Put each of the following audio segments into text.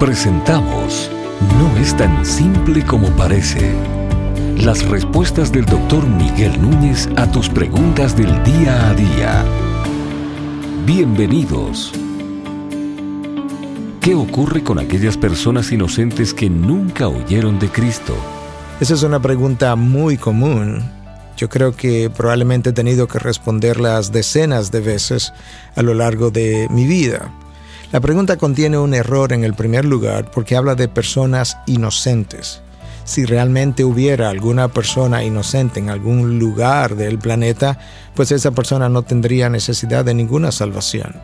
Presentamos No es tan simple como parece. Las respuestas del doctor Miguel Núñez a tus preguntas del día a día. Bienvenidos. ¿Qué ocurre con aquellas personas inocentes que nunca oyeron de Cristo? Esa es una pregunta muy común. Yo creo que probablemente he tenido que responderlas decenas de veces a lo largo de mi vida. La pregunta contiene un error en el primer lugar porque habla de personas inocentes. Si realmente hubiera alguna persona inocente en algún lugar del planeta, pues esa persona no tendría necesidad de ninguna salvación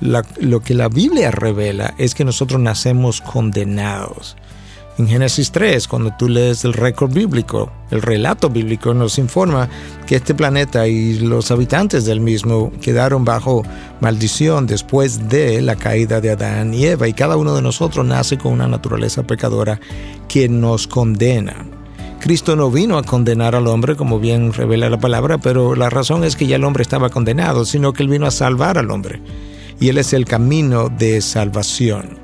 lo que la Biblia revela es que nosotros nacemos condenados. En Génesis 3, cuando tú lees el récord bíblico, el relato bíblico nos informa que este planeta y los habitantes del mismo quedaron bajo maldición después de la caída de Adán y Eva y cada uno de nosotros nace con una naturaleza pecadora que nos condena. Cristo no vino a condenar al hombre, como bien revela la palabra, pero la razón es que ya el hombre estaba condenado, sino que él vino a salvar al hombre y Él es el camino de salvación.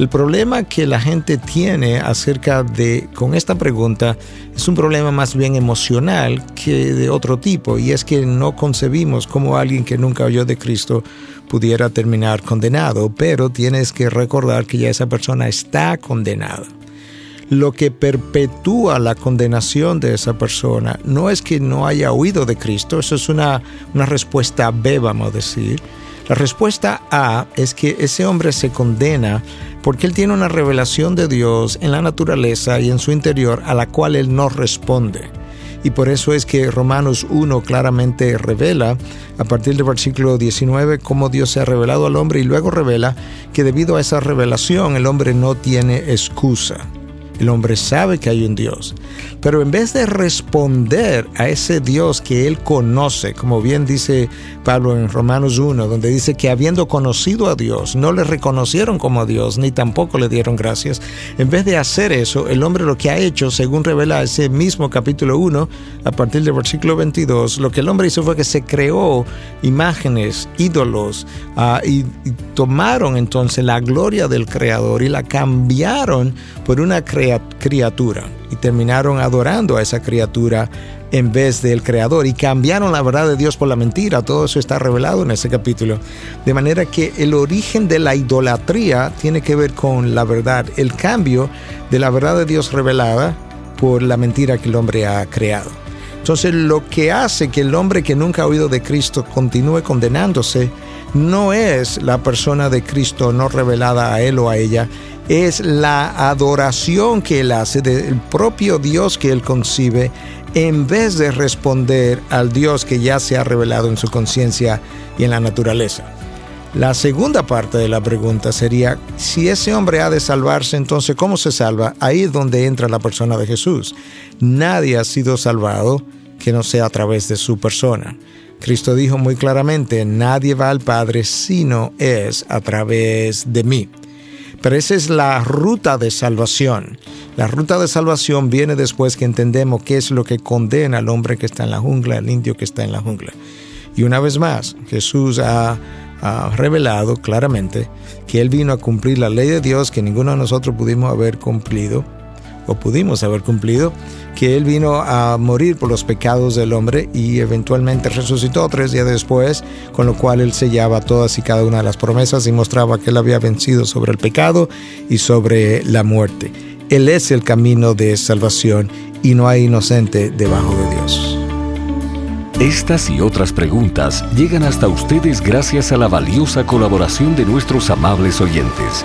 El problema que la gente tiene acerca de con esta pregunta es un problema más bien emocional que de otro tipo y es que no concebimos cómo alguien que nunca oyó de Cristo pudiera terminar condenado, pero tienes que recordar que ya esa persona está condenada. Lo que perpetúa la condenación de esa persona no es que no haya oído de Cristo, eso es una, una respuesta B, vamos a decir, la respuesta A es que ese hombre se condena porque él tiene una revelación de Dios en la naturaleza y en su interior a la cual él no responde. Y por eso es que Romanos 1 claramente revela, a partir del versículo 19, cómo Dios se ha revelado al hombre y luego revela que debido a esa revelación el hombre no tiene excusa. El hombre sabe que hay un Dios. Pero en vez de responder a ese Dios que él conoce, como bien dice Pablo en Romanos 1, donde dice que habiendo conocido a Dios, no le reconocieron como Dios, ni tampoco le dieron gracias. En vez de hacer eso, el hombre lo que ha hecho, según revela ese mismo capítulo 1, a partir del versículo 22, lo que el hombre hizo fue que se creó imágenes, ídolos, uh, y, y tomaron entonces la gloria del Creador y la cambiaron por una creación criatura y terminaron adorando a esa criatura en vez del creador y cambiaron la verdad de Dios por la mentira. Todo eso está revelado en ese capítulo. De manera que el origen de la idolatría tiene que ver con la verdad, el cambio de la verdad de Dios revelada por la mentira que el hombre ha creado. Entonces lo que hace que el hombre que nunca ha oído de Cristo continúe condenándose no es la persona de Cristo no revelada a él o a ella, es la adoración que él hace del propio Dios que él concibe en vez de responder al Dios que ya se ha revelado en su conciencia y en la naturaleza. La segunda parte de la pregunta sería, si ese hombre ha de salvarse, entonces ¿cómo se salva? Ahí es donde entra la persona de Jesús. Nadie ha sido salvado que no sea a través de su persona. Cristo dijo muy claramente, nadie va al Padre sino es a través de mí. Pero esa es la ruta de salvación. La ruta de salvación viene después que entendemos qué es lo que condena al hombre que está en la jungla, al indio que está en la jungla. Y una vez más, Jesús ha, revelado claramente que Él vino a cumplir la ley de Dios que ninguno de nosotros pudimos haber cumplido o pudimos haber cumplido, que Él vino a morir por los pecados del hombre y eventualmente resucitó tres días después, con lo cual Él sellaba todas y cada una de las promesas y mostraba que Él había vencido sobre el pecado y sobre la muerte. Él es el camino de salvación y no hay inocente debajo de Dios. Estas y otras preguntas llegan hasta ustedes gracias a la valiosa colaboración de nuestros amables oyentes.